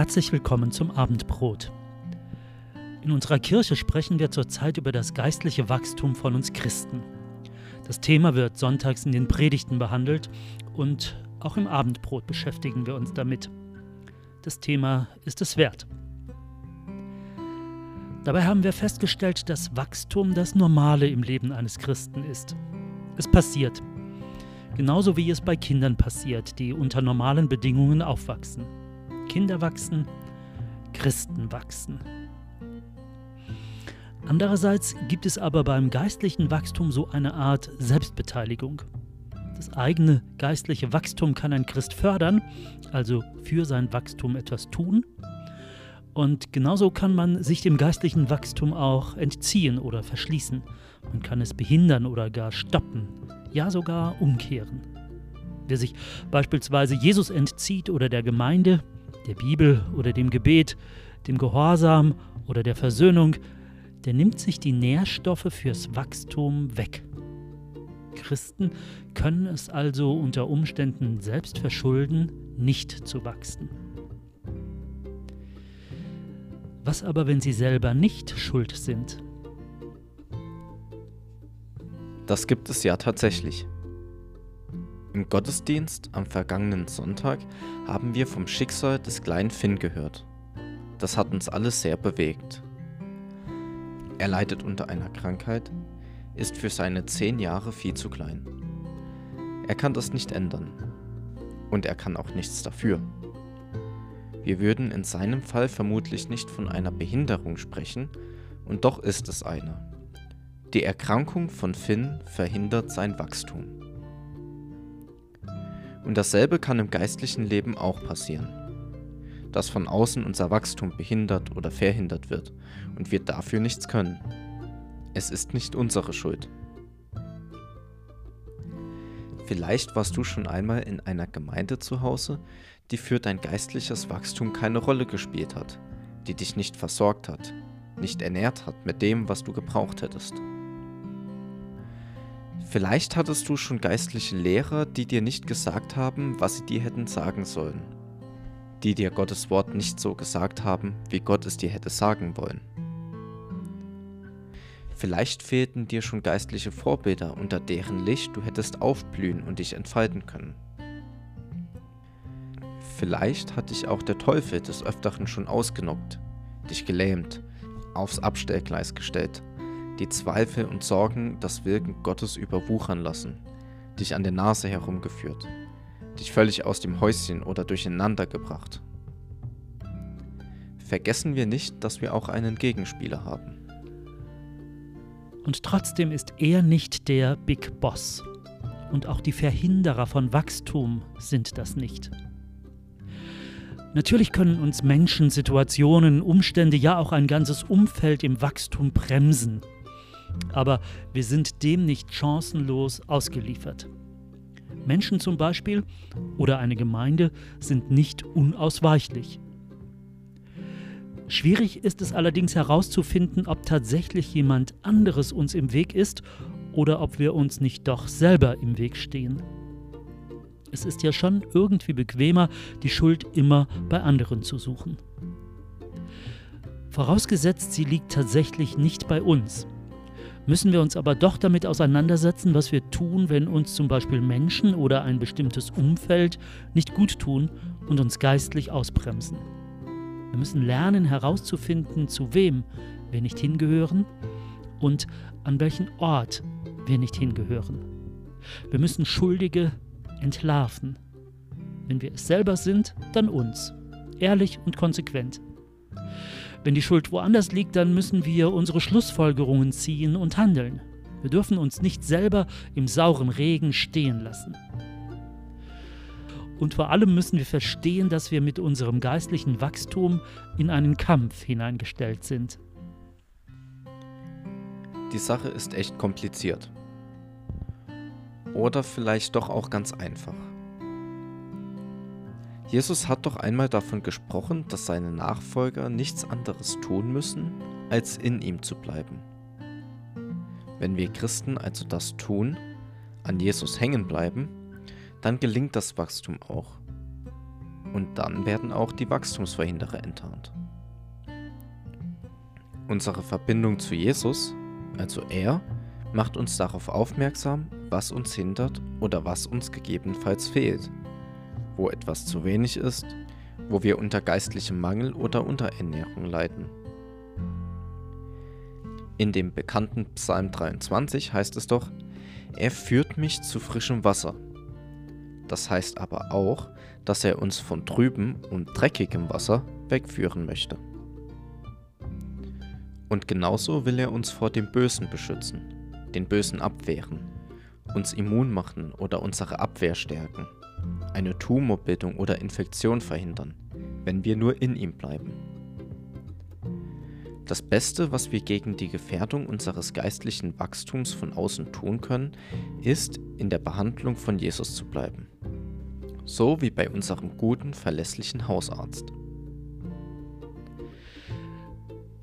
Herzlich willkommen zum Abendbrot. In unserer Kirche sprechen wir zurzeit über das geistliche Wachstum von uns Christen. Das Thema wird sonntags in den Predigten behandelt und auch im Abendbrot beschäftigen wir uns damit. Das Thema ist es wert. Dabei haben wir festgestellt, dass Wachstum das Normale im Leben eines Christen ist. Es passiert. Genauso wie es bei Kindern passiert, die unter normalen Bedingungen aufwachsen. Kinder wachsen, Christen wachsen. Andererseits gibt es aber beim geistlichen Wachstum so eine Art Selbstbeteiligung. Das eigene geistliche Wachstum kann ein Christ fördern, also für sein Wachstum etwas tun. Und genauso kann man sich dem geistlichen Wachstum auch entziehen oder verschließen. Man kann es behindern oder gar stoppen, ja sogar umkehren. Wer sich beispielsweise Jesus entzieht oder der Gemeinde, der Bibel oder dem Gebet, dem Gehorsam oder der Versöhnung, der nimmt sich die Nährstoffe fürs Wachstum weg. Christen können es also unter Umständen selbst verschulden, nicht zu wachsen. Was aber, wenn sie selber nicht schuld sind? Das gibt es ja tatsächlich. Im Gottesdienst am vergangenen Sonntag haben wir vom Schicksal des kleinen Finn gehört. Das hat uns alles sehr bewegt. Er leidet unter einer Krankheit, ist für seine zehn Jahre viel zu klein. Er kann das nicht ändern. Und er kann auch nichts dafür. Wir würden in seinem Fall vermutlich nicht von einer Behinderung sprechen, und doch ist es eine. Die Erkrankung von Finn verhindert sein Wachstum. Und dasselbe kann im geistlichen Leben auch passieren. Dass von außen unser Wachstum behindert oder verhindert wird und wir dafür nichts können. Es ist nicht unsere Schuld. Vielleicht warst du schon einmal in einer Gemeinde zu Hause, die für dein geistliches Wachstum keine Rolle gespielt hat, die dich nicht versorgt hat, nicht ernährt hat mit dem, was du gebraucht hättest. Vielleicht hattest du schon geistliche Lehrer, die dir nicht gesagt haben, was sie dir hätten sagen sollen. Die dir Gottes Wort nicht so gesagt haben, wie Gott es dir hätte sagen wollen. Vielleicht fehlten dir schon geistliche Vorbilder, unter deren Licht du hättest aufblühen und dich entfalten können. Vielleicht hat dich auch der Teufel des Öfteren schon ausgenockt, dich gelähmt, aufs Abstellgleis gestellt die Zweifel und Sorgen das Wirken Gottes überwuchern lassen, dich an der Nase herumgeführt, dich völlig aus dem Häuschen oder durcheinander gebracht. Vergessen wir nicht, dass wir auch einen Gegenspieler haben. Und trotzdem ist er nicht der Big Boss. Und auch die Verhinderer von Wachstum sind das nicht. Natürlich können uns Menschen, Situationen, Umstände, ja auch ein ganzes Umfeld im Wachstum bremsen aber wir sind dem nicht chancenlos ausgeliefert. Menschen zum Beispiel oder eine Gemeinde sind nicht unausweichlich. Schwierig ist es allerdings herauszufinden, ob tatsächlich jemand anderes uns im Weg ist oder ob wir uns nicht doch selber im Weg stehen. Es ist ja schon irgendwie bequemer, die Schuld immer bei anderen zu suchen. Vorausgesetzt, sie liegt tatsächlich nicht bei uns, müssen wir uns aber doch damit auseinandersetzen, was wir tun, wenn uns zum Beispiel Menschen oder ein bestimmtes Umfeld nicht gut tun und uns geistlich ausbremsen. Wir müssen lernen herauszufinden, zu wem wir nicht hingehören und an welchen Ort wir nicht hingehören. Wir müssen Schuldige entlarven. Wenn wir es selber sind, dann uns. Ehrlich und konsequent. Wenn die Schuld woanders liegt, dann müssen wir unsere Schlussfolgerungen ziehen und handeln. Wir dürfen uns nicht selber im sauren Regen stehen lassen. Und vor allem müssen wir verstehen, dass wir mit unserem geistlichen Wachstum in einen Kampf hineingestellt sind. Die Sache ist echt kompliziert. Oder vielleicht doch auch ganz einfach. Jesus hat doch einmal davon gesprochen, dass seine Nachfolger nichts anderes tun müssen, als in ihm zu bleiben. Wenn wir Christen also das tun, an Jesus hängen bleiben, dann gelingt das Wachstum auch. Und dann werden auch die Wachstumsverhinderer enttarnt. Unsere Verbindung zu Jesus, also er, macht uns darauf aufmerksam, was uns hindert oder was uns gegebenenfalls fehlt, wo etwas zu wenig ist, wo wir unter geistlichem Mangel oder Unterernährung leiden. In dem bekannten Psalm 23 heißt es doch, er führt mich zu frischem Wasser. Das heißt aber auch, dass er uns von trübem und dreckigem Wasser wegführen möchte. Und genauso will er uns vor dem Bösen beschützen, den Bösen abwehren, uns immun machen oder unsere Abwehr stärken, eine Tumorbildung oder Infektion verhindern, wenn wir nur in ihm bleiben. Das Beste, was wir gegen die Gefährdung unseres geistlichen Wachstums von außen tun können, ist, in der Behandlung von Jesus zu bleiben. So wie bei unserem guten, verlässlichen Hausarzt.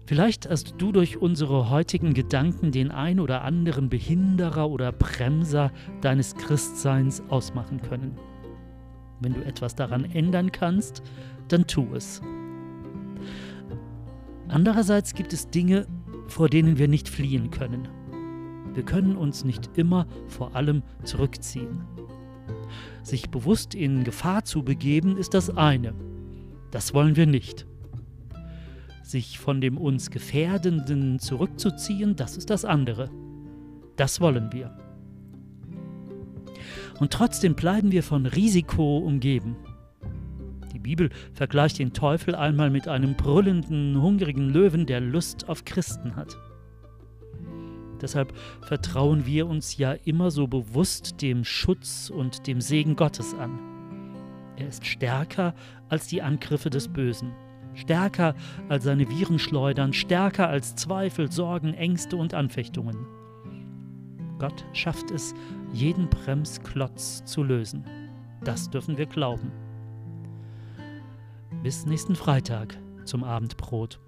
Vielleicht hast du durch unsere heutigen Gedanken den ein oder anderen Behinderer oder Bremser deines Christseins ausmachen können. Wenn du etwas daran ändern kannst, dann tu es. Andererseits gibt es Dinge, vor denen wir nicht fliehen können. Wir können uns nicht immer vor allem zurückziehen. Sich bewusst in Gefahr zu begeben, ist das eine. Das wollen wir nicht sich von dem uns Gefährdenden zurückzuziehen, das ist das andere. Das wollen wir. Und trotzdem bleiben wir von Risiko umgeben. Die Bibel vergleicht den Teufel einmal mit einem brüllenden, hungrigen Löwen, der Lust auf Christen hat. Deshalb vertrauen wir uns ja immer so bewusst dem Schutz und dem Segen Gottes an. Er ist stärker als die Angriffe des Bösen stärker als seine Virenschleudern, stärker als Zweifel, Sorgen, Ängste und Anfechtungen. Gott schafft es, jeden Bremsklotz zu lösen. Das dürfen wir glauben. Bis nächsten Freitag zum Abendbrot.